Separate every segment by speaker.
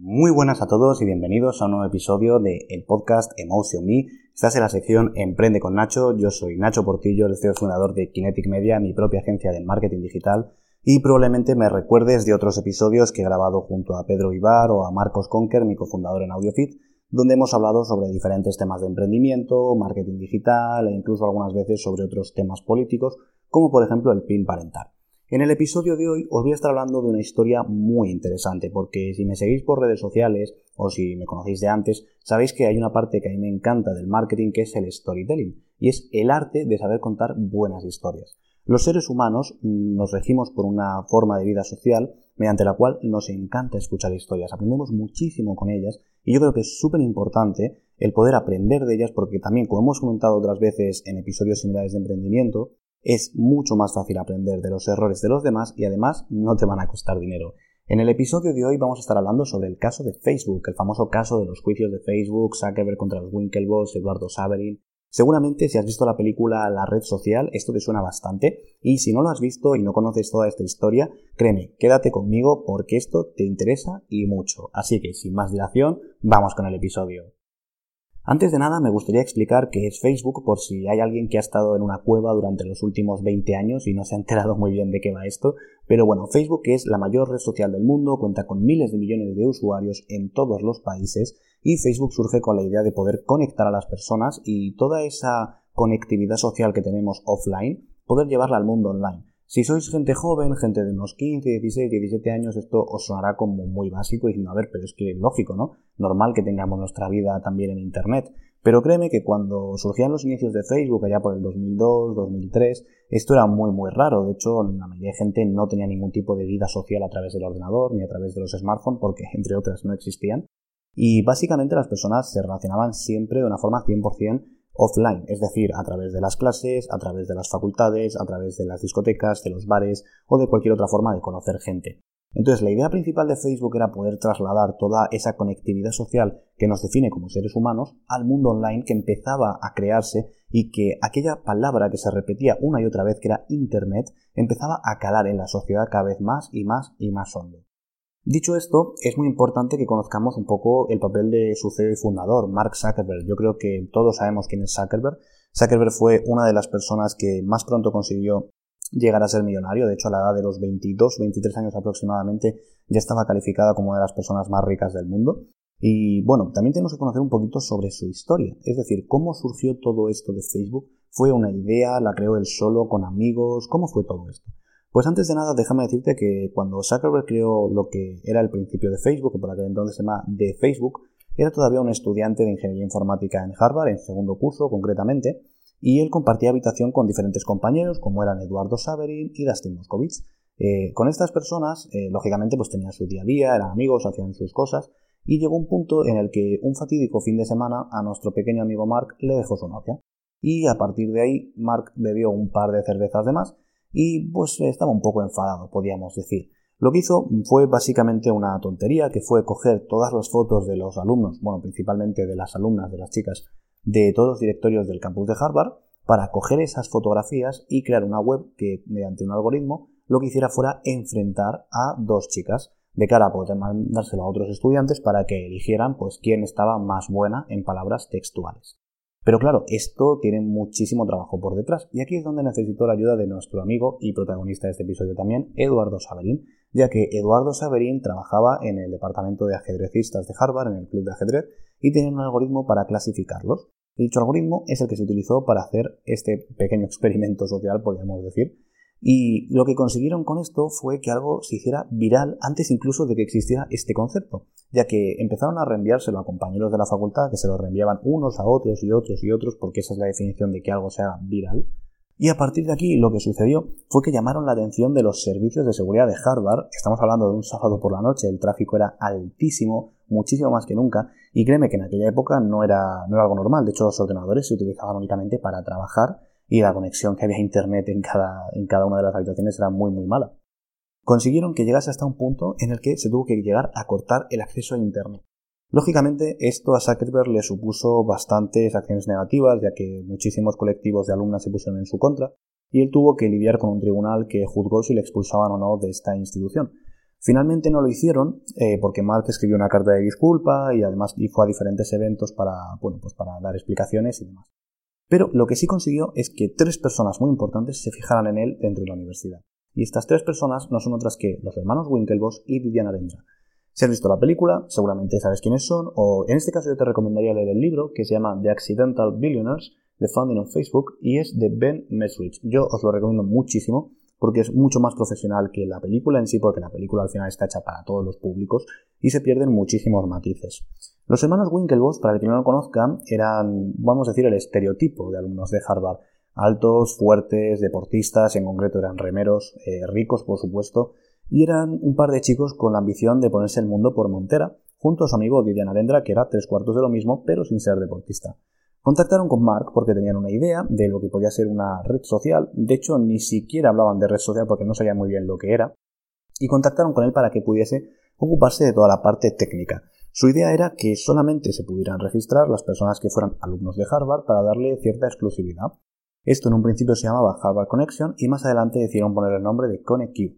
Speaker 1: Muy buenas a todos y bienvenidos a un nuevo episodio de el podcast Emotion Me. Estás en la sección Emprende con Nacho. Yo soy Nacho Portillo, el CEO fundador de Kinetic Media, mi propia agencia de marketing digital. Y probablemente me recuerdes de otros episodios que he grabado junto a Pedro Ibar o a Marcos Conker, mi cofundador en AudioFit, donde hemos hablado sobre diferentes temas de emprendimiento, marketing digital e incluso algunas veces sobre otros temas políticos, como por ejemplo el PIN parental. En el episodio de hoy os voy a estar hablando de una historia muy interesante, porque si me seguís por redes sociales o si me conocéis de antes, sabéis que hay una parte que a mí me encanta del marketing que es el storytelling, y es el arte de saber contar buenas historias. Los seres humanos nos regimos por una forma de vida social mediante la cual nos encanta escuchar historias, aprendemos muchísimo con ellas y yo creo que es súper importante el poder aprender de ellas porque también, como hemos comentado otras veces en episodios similares de emprendimiento, es mucho más fácil aprender de los errores de los demás y además no te van a costar dinero. En el episodio de hoy vamos a estar hablando sobre el caso de Facebook, el famoso caso de los juicios de Facebook, Zuckerberg contra los Winklevoss, Eduardo Saverin. Seguramente si has visto la película La red social, esto te suena bastante, y si no lo has visto y no conoces toda esta historia, créeme, quédate conmigo porque esto te interesa y mucho. Así que sin más dilación, vamos con el episodio. Antes de nada, me gustaría explicar qué es Facebook por si hay alguien que ha estado en una cueva durante los últimos 20 años y no se ha enterado muy bien de qué va esto. Pero bueno, Facebook es la mayor red social del mundo, cuenta con miles de millones de usuarios en todos los países y Facebook surge con la idea de poder conectar a las personas y toda esa conectividad social que tenemos offline, poder llevarla al mundo online. Si sois gente joven, gente de unos 15, 16, 17 años, esto os sonará como muy básico diciendo, a ver, pero es que es lógico, ¿no? Normal que tengamos nuestra vida también en Internet. Pero créeme que cuando surgían los inicios de Facebook, allá por el 2002, 2003, esto era muy, muy raro. De hecho, la mayoría de gente no tenía ningún tipo de vida social a través del ordenador ni a través de los smartphones, porque entre otras no existían. Y básicamente las personas se relacionaban siempre de una forma 100% offline, es decir, a través de las clases, a través de las facultades, a través de las discotecas, de los bares o de cualquier otra forma de conocer gente. Entonces, la idea principal de Facebook era poder trasladar toda esa conectividad social que nos define como seres humanos al mundo online que empezaba a crearse y que aquella palabra que se repetía una y otra vez, que era Internet, empezaba a calar en la sociedad cada vez más y más y más hondo. Dicho esto, es muy importante que conozcamos un poco el papel de su CEO y fundador, Mark Zuckerberg. Yo creo que todos sabemos quién es Zuckerberg. Zuckerberg fue una de las personas que más pronto consiguió llegar a ser millonario. De hecho, a la edad de los 22, 23 años aproximadamente, ya estaba calificada como una de las personas más ricas del mundo. Y bueno, también tenemos que conocer un poquito sobre su historia. Es decir, cómo surgió todo esto de Facebook. ¿Fue una idea? ¿La creó él solo, con amigos? ¿Cómo fue todo esto? Pues antes de nada, déjame decirte que cuando Zuckerberg creó lo que era el principio de Facebook, que por aquel entonces se llama de Facebook, era todavía un estudiante de ingeniería informática en Harvard, en segundo curso concretamente, y él compartía habitación con diferentes compañeros, como eran Eduardo Saverin y Dustin Moskovitz. Eh, con estas personas, eh, lógicamente, pues tenían su día a día, eran amigos, hacían sus cosas, y llegó un punto en el que un fatídico fin de semana a nuestro pequeño amigo Mark le dejó su novia. Y a partir de ahí, Mark bebió un par de cervezas de más y pues estaba un poco enfadado, podríamos decir. Lo que hizo fue básicamente una tontería, que fue coger todas las fotos de los alumnos, bueno, principalmente de las alumnas, de las chicas, de todos los directorios del campus de Harvard, para coger esas fotografías y crear una web que, mediante un algoritmo, lo que hiciera fuera enfrentar a dos chicas, de cara a poder mandárselo a otros estudiantes para que eligieran pues quién estaba más buena en palabras textuales. Pero claro, esto tiene muchísimo trabajo por detrás y aquí es donde necesito la ayuda de nuestro amigo y protagonista de este episodio también, Eduardo Saverín, ya que Eduardo Saverín trabajaba en el departamento de ajedrecistas de Harvard, en el club de ajedrez, y tenía un algoritmo para clasificarlos. Dicho algoritmo es el que se utilizó para hacer este pequeño experimento social, podríamos decir, y lo que consiguieron con esto fue que algo se hiciera viral antes incluso de que existiera este concepto, ya que empezaron a reenviárselo a compañeros de la facultad que se lo reenviaban unos a otros y otros y otros, porque esa es la definición de que algo sea viral. Y a partir de aquí lo que sucedió fue que llamaron la atención de los servicios de seguridad de Harvard. Estamos hablando de un sábado por la noche, el tráfico era altísimo, muchísimo más que nunca, y créeme que en aquella época no era, no era algo normal. De hecho, los ordenadores se utilizaban únicamente para trabajar y la conexión que había a internet en cada, en cada una de las habitaciones era muy muy mala. Consiguieron que llegase hasta un punto en el que se tuvo que llegar a cortar el acceso a internet. Lógicamente, esto a Zuckerberg le supuso bastantes acciones negativas, ya que muchísimos colectivos de alumnas se pusieron en su contra, y él tuvo que lidiar con un tribunal que juzgó si le expulsaban o no de esta institución. Finalmente no lo hicieron eh, porque Mark escribió una carta de disculpa y además fue a diferentes eventos para, bueno, pues para dar explicaciones y demás. Pero lo que sí consiguió es que tres personas muy importantes se fijaran en él dentro de la universidad. Y estas tres personas no son otras que los hermanos Winklevoss y Vivian Arendra. Si has visto la película, seguramente sabes quiénes son, o en este caso yo te recomendaría leer el libro que se llama The Accidental Billionaires, The Founding of Facebook, y es de Ben Mesrich. Yo os lo recomiendo muchísimo porque es mucho más profesional que la película en sí, porque la película al final está hecha para todos los públicos y se pierden muchísimos matices. Los hermanos Winklevoss, para el que no lo conozcan, eran, vamos a decir, el estereotipo de alumnos de Harvard. Altos, fuertes, deportistas, en concreto eran remeros, eh, ricos por supuesto, y eran un par de chicos con la ambición de ponerse el mundo por montera, junto a su amigo Didian Arendra, que era tres cuartos de lo mismo, pero sin ser deportista. Contactaron con Mark porque tenían una idea de lo que podía ser una red social, de hecho ni siquiera hablaban de red social porque no sabían muy bien lo que era, y contactaron con él para que pudiese ocuparse de toda la parte técnica. Su idea era que solamente se pudieran registrar las personas que fueran alumnos de Harvard para darle cierta exclusividad. Esto en un principio se llamaba Harvard Connection y más adelante decidieron poner el nombre de ConnectQ.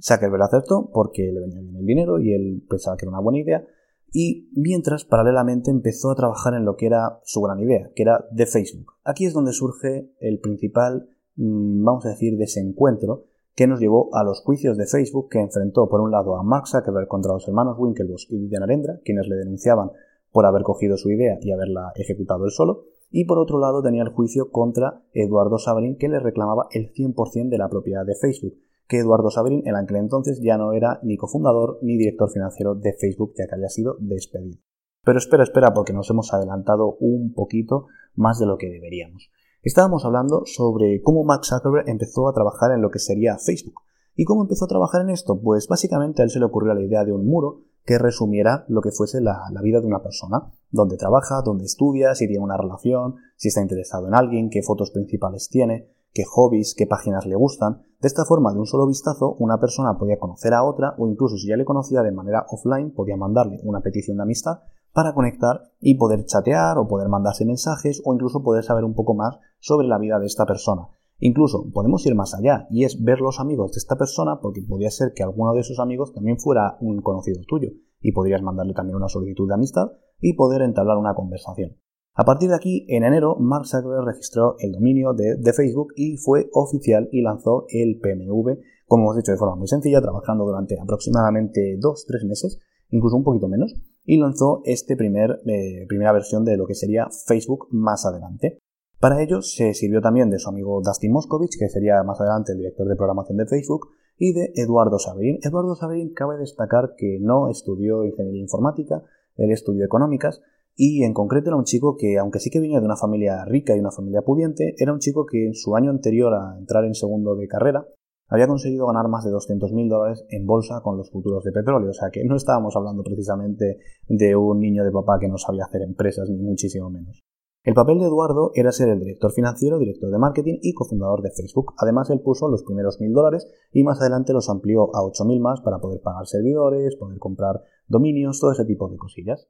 Speaker 1: Zuckerberg acertó porque le venía bien el dinero y él pensaba que era una buena idea, y mientras paralelamente empezó a trabajar en lo que era su gran idea, que era de Facebook. Aquí es donde surge el principal, mm, vamos a decir, desencuentro que nos llevó a los juicios de Facebook que enfrentó por un lado a Mark Zuckerberg contra los hermanos Winklevoss y Vivian Arendra, quienes le denunciaban por haber cogido su idea y haberla ejecutado él solo, y por otro lado tenía el juicio contra Eduardo Saverin que le reclamaba el 100% de la propiedad de Facebook, que Eduardo Saverin en aquel entonces ya no era ni cofundador ni director financiero de Facebook, ya que había sido despedido. Pero espera, espera, porque nos hemos adelantado un poquito más de lo que deberíamos. Estábamos hablando sobre cómo Mark Zuckerberg empezó a trabajar en lo que sería Facebook. ¿Y cómo empezó a trabajar en esto? Pues básicamente a él se le ocurrió la idea de un muro que resumiera lo que fuese la, la, vida de una persona, dónde trabaja, dónde estudia, si tiene una relación, si está interesado en alguien, qué fotos principales tiene, qué hobbies, qué páginas le gustan. De esta forma, de un solo vistazo, una persona podía conocer a otra o incluso si ya le conocía de manera offline, podía mandarle una petición de amistad para conectar y poder chatear o poder mandarse mensajes o incluso poder saber un poco más sobre la vida de esta persona. Incluso podemos ir más allá y es ver los amigos de esta persona porque podría ser que alguno de esos amigos también fuera un conocido tuyo y podrías mandarle también una solicitud de amistad y poder entablar una conversación. A partir de aquí, en enero, Mark Zuckerberg registró el dominio de, Facebook y fue oficial y lanzó el PMV, como hemos dicho de forma muy sencilla, trabajando durante aproximadamente 2-3 meses, incluso un poquito menos, y lanzó esta primer, eh, primera versión de lo que sería Facebook más adelante. Para ello se sirvió también de su amigo Dustin Moskovich, que sería más adelante el director de programación de Facebook, y de Eduardo Saverin. Eduardo Saverin cabe destacar que no estudió ingeniería informática, él estudió económicas, y en concreto era un chico que, aunque sí que venía de una familia rica y una familia pudiente, era un chico que en su año anterior a entrar en segundo de carrera había conseguido ganar más de 200.000 dólares en bolsa con los futuros de petróleo. O sea que no estábamos hablando precisamente de un niño de papá que no sabía hacer empresas, ni muchísimo menos. El papel de Eduardo era ser el director financiero, director de marketing y cofundador de Facebook. Además, él puso los primeros mil dólares y más adelante los amplió a 8.000 más para poder pagar servidores, poder comprar dominios, todo ese tipo de cosillas.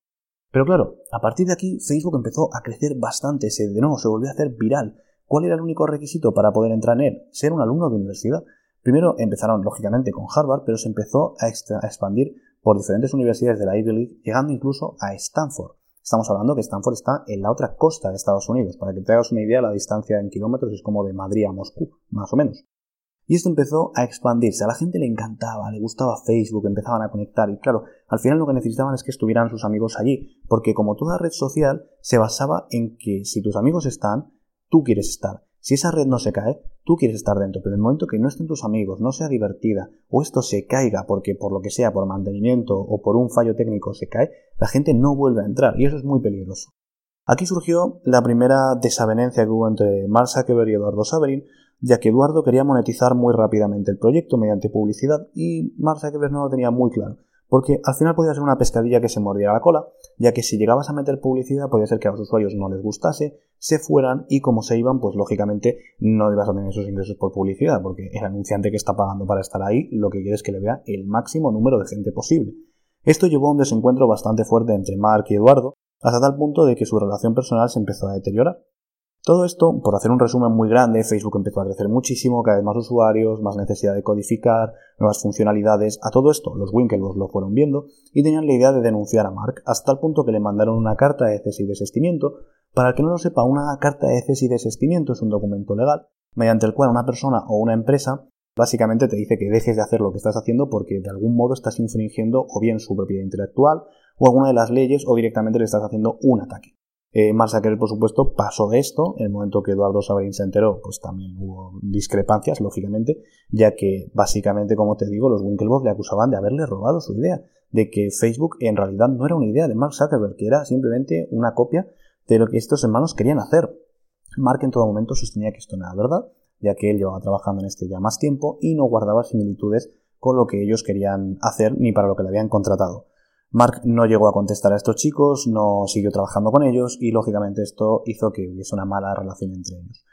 Speaker 1: Pero claro, a partir de aquí Facebook empezó a crecer bastante, se, de nuevo se volvió a hacer viral. ¿Cuál era el único requisito para poder entrar en él? Ser un alumno de universidad. Primero empezaron lógicamente con Harvard, pero se empezó a, expandir por diferentes universidades de la Ivy League, llegando incluso a Stanford. Estamos hablando que Stanford está en la otra costa de Estados Unidos. Para que te hagas una idea, la distancia en kilómetros es como de Madrid a Moscú, más o menos. Y esto empezó a expandirse. A la gente le encantaba, le gustaba Facebook, empezaban a conectar. Y claro, al final lo que necesitaban es que estuvieran sus amigos allí. Porque como toda red social, se basaba en que si tus amigos están, tú quieres estar. Si esa red no se cae, tú quieres estar dentro. Pero en el momento que no estén tus amigos, no sea divertida, o esto se caiga porque por lo que sea, por mantenimiento o por un fallo técnico se cae, la gente no vuelve a entrar. Y eso es muy peligroso. Aquí surgió la primera desavenencia que hubo entre Mark Zuckerberg y Eduardo Saverin, ya que Eduardo quería monetizar muy rápidamente el proyecto mediante publicidad y Mark Zuckerberg no lo tenía muy claro, porque al final podía ser una pescadilla que se mordiera la cola, ya que si llegabas a meter publicidad podía ser que a los usuarios no les gustase, se fueran y como se iban, pues lógicamente no ibas a tener esos ingresos por publicidad, porque el anunciante que está pagando para estar ahí lo que quiere es que le vea el máximo número de gente posible. Esto llevó a un desencuentro bastante fuerte entre Mark y Eduardo, hasta tal punto de que su relación personal se empezó a deteriorar. Todo esto, por hacer un resumen muy grande, Facebook empezó a crecer muchísimo, cada vez más usuarios, más necesidad de codificar, nuevas funcionalidades. A todo esto, los Winklevoss lo fueron viendo y tenían la idea de denunciar a Mark, hasta el punto que le mandaron una carta de cese y desestimiento. Para el que no lo sepa, una carta de cese y desestimiento es un documento legal mediante el cual una persona o una empresa básicamente te dice que dejes de hacer lo que estás haciendo porque de algún modo estás infringiendo o bien su propiedad intelectual o alguna de las leyes o directamente le estás haciendo un ataque. Eh, Mark Zuckerberg, por supuesto, pasó de esto. En el momento que Eduardo Sabarín se enteró, pues también hubo discrepancias, lógicamente, ya que básicamente, como te digo, los Winklevoss le acusaban de haberle robado su idea, de que Facebook en realidad no era una idea de Mark Zuckerberg, que era simplemente una copia de lo que estos hermanos querían hacer. Mark en todo momento sostenía que esto no era verdad, ya que él llevaba trabajando en esta idea más tiempo y no guardaba similitudes con lo que ellos querían hacer ni para lo que le habían contratado. Mark no llegó a contestar a estos chicos, no siguió trabajando con ellos y lógicamente esto hizo que hubiese una mala relación entre ellos.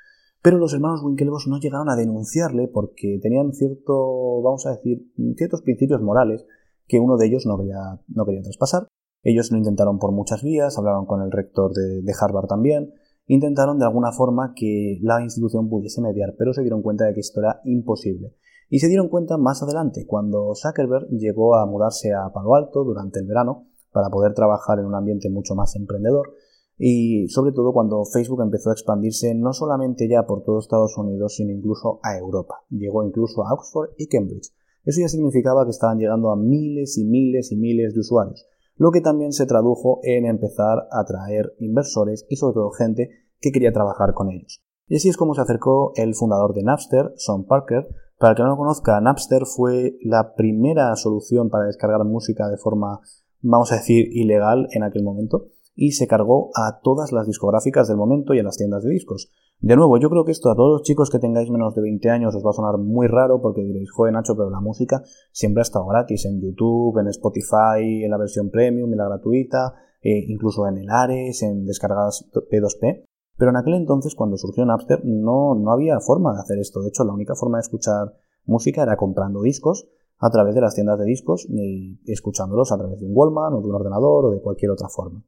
Speaker 1: Pero los hermanos Winklevoss no llegaron a denunciarle porque tenían cierto, vamos a decir, ciertos principios morales que uno de ellos no quería, no traspasar. Ellos lo intentaron por muchas vías, hablaron con el rector de Harvard también, intentaron de alguna forma que la institución pudiese mediar, pero se dieron cuenta de que esto era imposible. Y se dieron cuenta más adelante, cuando Zuckerberg llegó a mudarse a Palo Alto durante el verano para poder trabajar en un ambiente mucho más emprendedor y sobre todo cuando Facebook empezó a expandirse no solamente ya por todo Estados Unidos, sino incluso a Europa. Llegó incluso a Oxford y Cambridge. Eso ya significaba que estaban llegando a miles y miles y miles de usuarios, lo que también se tradujo en empezar a atraer inversores y sobre todo gente que quería trabajar con ellos. Y así es como se acercó el fundador de Napster, Sean Parker, para el que no lo conozca, Napster fue la primera solución para descargar música de forma, vamos a decir, ilegal en aquel momento y se cargó a todas las discográficas del momento y a las tiendas de discos. De nuevo, yo creo que esto a todos los chicos que tengáis menos de 20 años os va a sonar muy raro porque diréis, joder Nacho, pero la música siempre ha estado gratis en YouTube, en Spotify, en la versión premium, en la gratuita, eh, incluso en el Ares, en descargadas P2P. Pero en aquel entonces, cuando surgió Napster, no, no había forma de hacer esto. De hecho, la única forma de escuchar música era comprando discos a través de las tiendas de discos y escuchándolos a través de un Wallman o de un ordenador o de cualquier otra forma.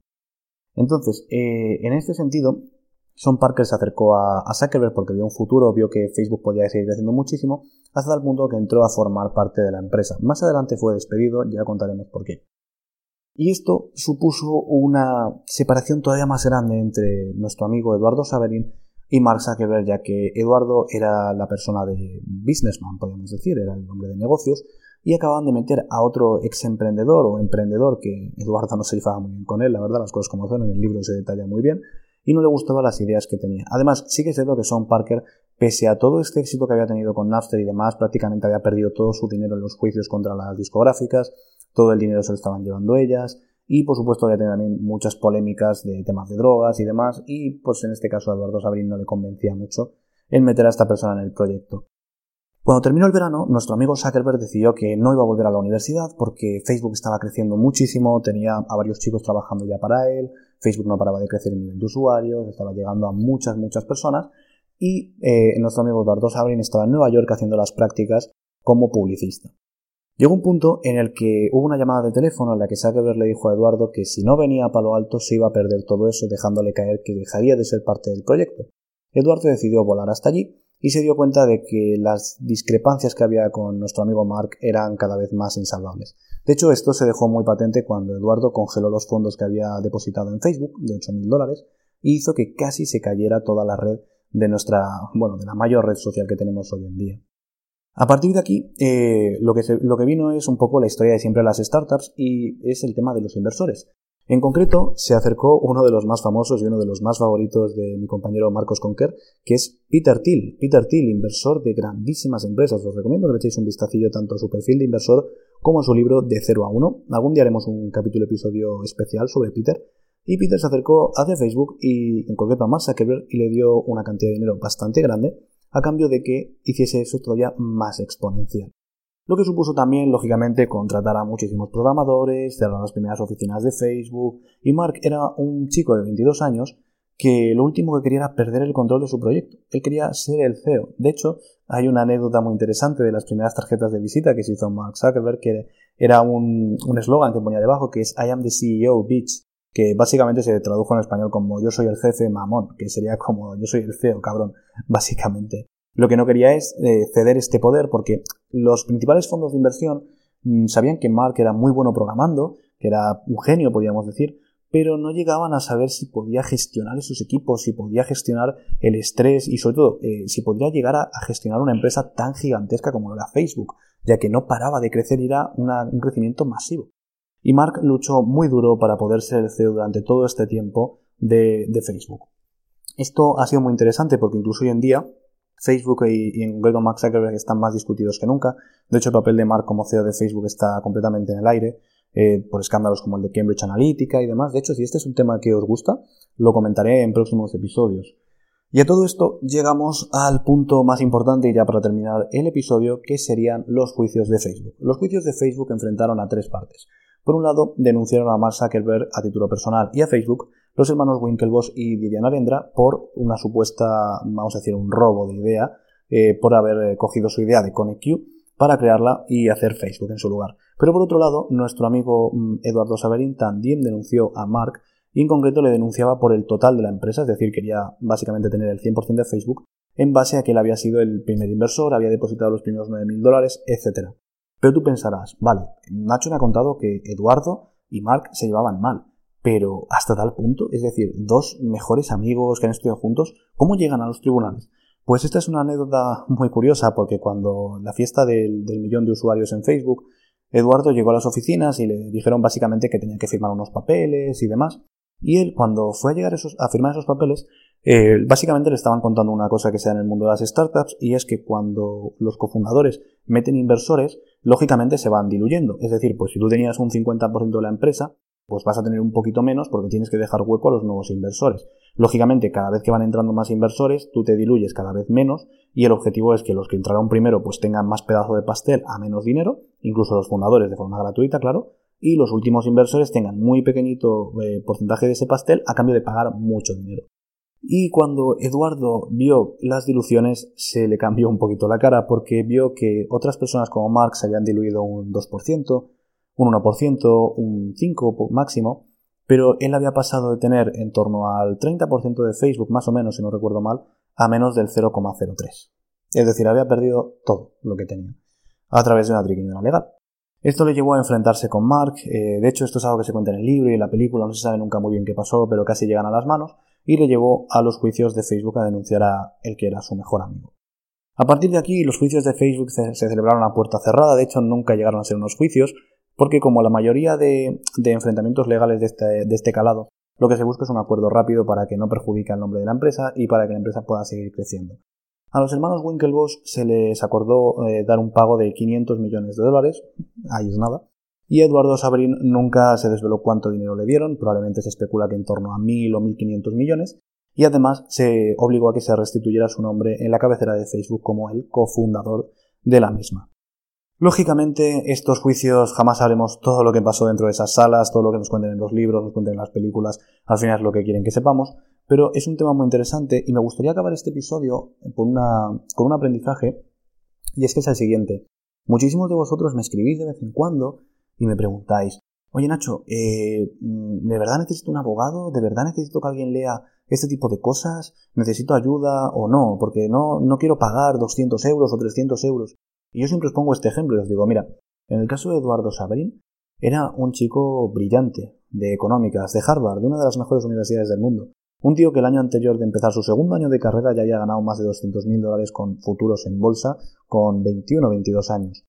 Speaker 1: Entonces, eh, en este sentido, Sean Parker se acercó a, a, Zuckerberg porque vio un futuro, vio que Facebook podía seguir creciendo muchísimo, hasta el punto que entró a formar parte de la empresa. Más adelante fue despedido, ya contaremos por qué. Y esto supuso una separación todavía más grande entre nuestro amigo Eduardo Saverin y Mark Zuckerberg, ya que Eduardo era la persona de businessman, podríamos decir, era el hombre de negocios, y acababan de meter a otro ex emprendedor o emprendedor que Eduardo no se llevaba muy bien con él, la verdad, las cosas como son, en el libro se detalla muy bien, y no le gustaban las ideas que tenía. Además, sí que es cierto que Sean Parker, pese a todo este éxito que había tenido con Napster y demás, prácticamente había perdido todo su dinero en los juicios contra las discográficas, todo el dinero se lo estaban llevando ellas y por supuesto había también muchas polémicas de temas de drogas y demás y pues en este caso a Eduardo Sabrín no le convencía mucho el meter a esta persona en el proyecto. Cuando terminó el verano, nuestro amigo Zuckerberg decidió que no iba a volver a la universidad porque Facebook estaba creciendo muchísimo, tenía a varios chicos trabajando ya para él, Facebook no paraba de crecer en nivel de usuarios, estaba llegando a muchas, muchas personas y eh, nuestro amigo Eduardo Sabrin estaba en Nueva York haciendo las prácticas como publicista. Llegó un punto en el que hubo una llamada de teléfono en la que Zuckerberg le dijo a Eduardo que si no venía a Palo Alto se iba a perder todo eso, dejándole caer que dejaría de ser parte del proyecto. Eduardo decidió volar hasta allí y se dio cuenta de que las discrepancias que había con nuestro amigo Mark eran cada vez más insalvables. De hecho, esto se dejó muy patente cuando Eduardo congeló los fondos que había depositado en Facebook, de 8.000 dólares, y hizo que casi se cayera toda la red de nuestra, bueno, de la mayor red social que tenemos hoy en día. A partir de aquí, eh, lo, que vino es un poco la historia de siempre las startups y es el tema de los inversores. En concreto, se acercó uno de los más famosos y uno de los más favoritos de mi compañero Marcos Conker, que es Peter Thiel. Peter Thiel, inversor de grandísimas empresas. Os recomiendo que le echéis un vistacillo tanto a su perfil de inversor como a su libro de 0 a 1. Algún día haremos un capítulo episodio especial sobre Peter. Y Peter se acercó hacia Facebook y en concreto a Mark Zuckerberg y le dio una cantidad de dinero bastante grande a cambio de que hiciese eso todavía más exponencial. Lo que supuso también, lógicamente, contratar a muchísimos programadores, cerrar las primeras oficinas de Facebook, y Mark era un chico de 22 años que lo último que quería era perder el control de su proyecto. Él quería ser el CEO. De hecho, hay una anécdota muy interesante de las primeras tarjetas de visita que se hizo Mark Zuckerberg, que era un eslogan que ponía debajo, que es I am the CEO, bitch. Que básicamente se tradujo en español como yo soy el jefe mamón, que sería como yo soy el CEO cabrón, básicamente. Lo que no quería es eh, ceder este poder porque los principales fondos de inversión mm, sabían que Mark era muy bueno programando, que era un genio, podríamos decir, pero no llegaban a saber si podía gestionar esos equipos, si podía gestionar el estrés y sobre todo eh, si podría llegar a, gestionar una empresa tan gigantesca como era Facebook, ya que no paraba de crecer y era un crecimiento masivo. Y Mark luchó muy duro para poder ser el CEO durante todo este tiempo de, Facebook. Esto ha sido muy interesante porque incluso hoy en día Facebook y, y en Mark Zuckerberg están más discutidos que nunca. De hecho, el papel de Mark como CEO de Facebook está completamente en el aire. Eh, por escándalos como el de Cambridge Analytica y demás. De hecho, si este es un tema que os gusta, lo comentaré en próximos episodios. Y a todo esto llegamos al punto más importante y ya para terminar el episodio, que serían los juicios de Facebook. Los juicios de Facebook enfrentaron a tres partes. Por un lado, denunciaron a Mark Zuckerberg a título personal y a Facebook los hermanos Winklevoss y Vivian Arendra por una supuesta, vamos a decir, un robo de idea, eh, por haber cogido su idea de ConnectQ para crearla y hacer Facebook en su lugar. Pero por otro lado, nuestro amigo mm, Eduardo Saverin también denunció a Mark y en concreto le denunciaba por el total de la empresa, es decir, quería básicamente tener el 100% de Facebook en base a que él había sido el primer inversor, había depositado los primeros 9.000 dólares, etc. Pero tú pensarás, vale, Nacho me ha contado que Eduardo y Mark se llevaban mal, pero hasta tal punto, es decir, dos mejores amigos que han estudiado juntos, ¿cómo llegan a los tribunales? Pues esta es una anécdota muy curiosa porque cuando la fiesta del, millón de usuarios en Facebook, Eduardo llegó a las oficinas y le dijeron básicamente que tenía que firmar unos papeles y demás. Y él, cuando fue a llegar a firmar esos papeles, eh, básicamente le estaban contando una cosa que sea en el mundo de las startups y es que cuando los cofundadores meten inversores, lógicamente se van diluyendo. Es decir, pues si tú tenías un 50% de la empresa, pues vas a tener un poquito menos porque tienes que dejar hueco a los nuevos inversores. Lógicamente, cada vez que van entrando más inversores, tú te diluyes cada vez menos y el objetivo es que los que entraron primero pues tengan más pedazo de pastel a menos dinero, incluso los fundadores de forma gratuita, claro, y los últimos inversores tengan muy pequeñito eh, porcentaje de ese pastel a cambio de pagar mucho dinero. Y cuando Eduardo vio las diluciones se le cambió un poquito la cara porque vio que otras personas como Marx habían diluido un 2%, un 1%, un 5% máximo, pero él había pasado de tener en torno al 30% de Facebook, más o menos, si no recuerdo mal, a menos del 0,03. Es decir, había perdido todo lo que tenía, a través de una triquiñuela legal. Esto le llevó a enfrentarse con Mark, eh, de hecho esto es algo que se cuenta en el libro y en la película, no se sabe nunca muy bien qué pasó, pero casi llegan a las manos, y le llevó a los juicios de Facebook a denunciar a el que era su mejor amigo. A partir de aquí, los juicios de Facebook se celebraron a puerta cerrada, de hecho nunca llegaron a ser unos juicios, porque como la mayoría de, enfrentamientos legales este, de este, calado, lo que se busca es un acuerdo rápido para que no perjudique el nombre de la empresa y para que la empresa pueda seguir creciendo. A los hermanos Winklevoss se les acordó eh, dar un pago de 500 millones de dólares, ahí es nada, y Eduardo Sabrin nunca se desveló cuánto dinero le dieron, probablemente se especula que en torno a 1.000 o 1.500 millones, y además se obligó a que se restituyera su nombre en la cabecera de Facebook como el cofundador de la misma. Lógicamente, estos juicios jamás sabremos todo lo que pasó dentro de esas salas, todo lo que nos cuenten en los libros, nos cuenten en las películas, al final es lo que quieren que sepamos, pero es un tema muy interesante y me gustaría acabar este episodio con, una, con un aprendizaje, y es que es el siguiente. Muchísimos de vosotros me escribís de vez en cuando y me preguntáis, oye Nacho, eh, ¿de verdad necesito un abogado? ¿De verdad necesito que alguien lea este tipo de cosas? ¿Necesito ayuda o no? Porque no, no quiero pagar 200 euros o 300 euros. Y yo siempre os pongo este ejemplo y os digo, mira, en el caso de Eduardo Sabrin, era un chico brillante, de económicas, de Harvard, de una de las mejores universidades del mundo. Un tío que el año anterior de empezar su segundo año de carrera ya había ganado más de 200.000 dólares con futuros en bolsa con 21 o 22 años.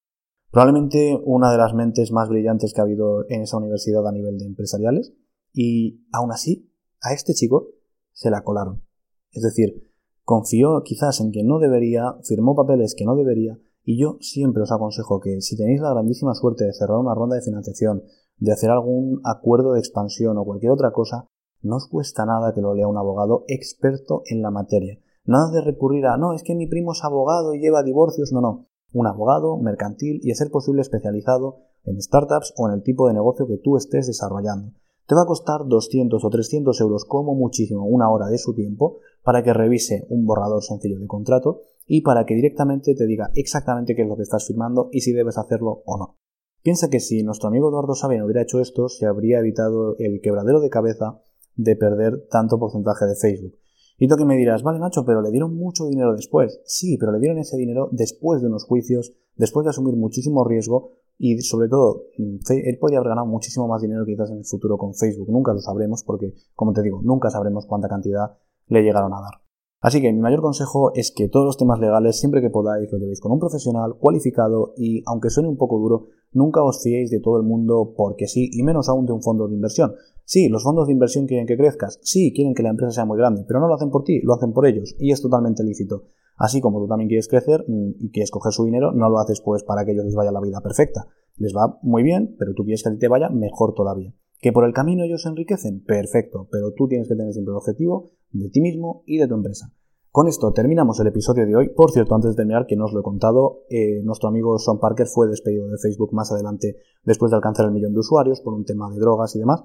Speaker 1: Probablemente una de las mentes más brillantes que ha habido en esa universidad a nivel de empresariales. Y aún así, a este chico se la colaron. Es decir, confió quizás en que no debería, firmó papeles que no debería, y yo siempre os aconsejo que si tenéis la grandísima suerte de cerrar una ronda de financiación, de hacer algún acuerdo de expansión o cualquier otra cosa, no os cuesta nada que lo lea un abogado experto en la materia. Nada de recurrir a, no, es que mi primo es abogado y lleva divorcios, no, no. Un abogado mercantil y a ser posible especializado en startups o en el tipo de negocio que tú estés desarrollando. Te va a costar 200 o 300 euros como muchísimo una hora de su tiempo para que revise un borrador sencillo de contrato y para que directamente te diga exactamente qué es lo que estás firmando y si debes hacerlo o no. Piensa que si nuestro amigo Eduardo Sabina hubiera hecho esto, se habría evitado el quebradero de cabeza de perder tanto porcentaje de Facebook. Y tú que me dirás, vale Nacho, pero le dieron mucho dinero después. Sí, pero le dieron ese dinero después de unos juicios, después de asumir muchísimo riesgo y sobre todo, mm, él podría haber ganado muchísimo más dinero quizás en el futuro con Facebook. Nunca lo sabremos porque, como te digo, nunca sabremos cuánta cantidad le llegaron a dar. Así que mi mayor consejo es que todos los temas legales, siempre que podáis, lo llevéis con un profesional cualificado y, aunque suene un poco duro, nunca os fiéis de todo el mundo porque sí, y menos aún de un fondo de inversión. Sí, los fondos de inversión quieren que crezcas, sí, quieren que la empresa sea muy grande, pero no lo hacen por ti, lo hacen por ellos, y es totalmente lícito. Así como tú también quieres crecer mm, y quieres coger su dinero, no lo haces pues para que ellos les vaya la vida perfecta. Les va muy bien, pero tú quieres que a ti te vaya mejor todavía. ¿Que por el camino ellos se enriquecen? Perfecto, pero tú tienes que tener siempre el objetivo de ti mismo y de tu empresa. Con esto terminamos el episodio de hoy. Por cierto, antes de terminar, que no os lo he contado, eh, nuestro amigo Sean Parker fue despedido de Facebook más adelante después de alcanzar el millón de usuarios por un tema de drogas y demás,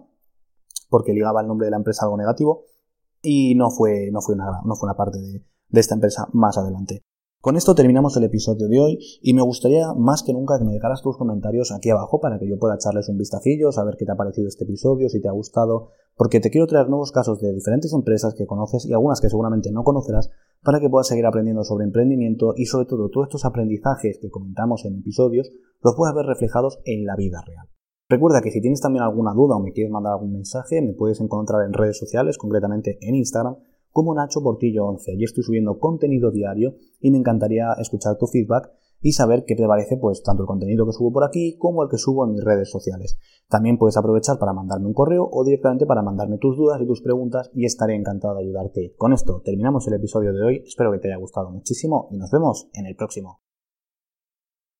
Speaker 1: porque ligaba el nombre de la empresa algo negativo y no fue, no fue, una, no fue una parte de, de esta empresa más adelante. Con esto terminamos el episodio de hoy y me gustaría más que nunca que me dejaras tus comentarios aquí abajo para que yo pueda echarles un vistacillo, saber qué te ha parecido este episodio, si te ha gustado, porque te quiero traer nuevos casos de diferentes empresas que conoces y algunas que seguramente no conocerás para que puedas seguir aprendiendo sobre emprendimiento y sobre todo todos estos aprendizajes que comentamos en episodios los puedas ver reflejados en la vida real. Recuerda que si tienes también alguna duda o me quieres mandar algún mensaje, me puedes encontrar en redes sociales, concretamente en Instagram, como Nacho Portillo 11. Allí estoy subiendo contenido diario y me encantaría escuchar tu feedback y saber qué te parece pues tanto el contenido que subo por aquí como el que subo en mis redes sociales. También puedes aprovechar para mandarme un correo o directamente para mandarme tus dudas y tus preguntas y estaré encantado de ayudarte. Con esto terminamos el episodio de hoy, espero que te haya gustado muchísimo y nos vemos en el próximo.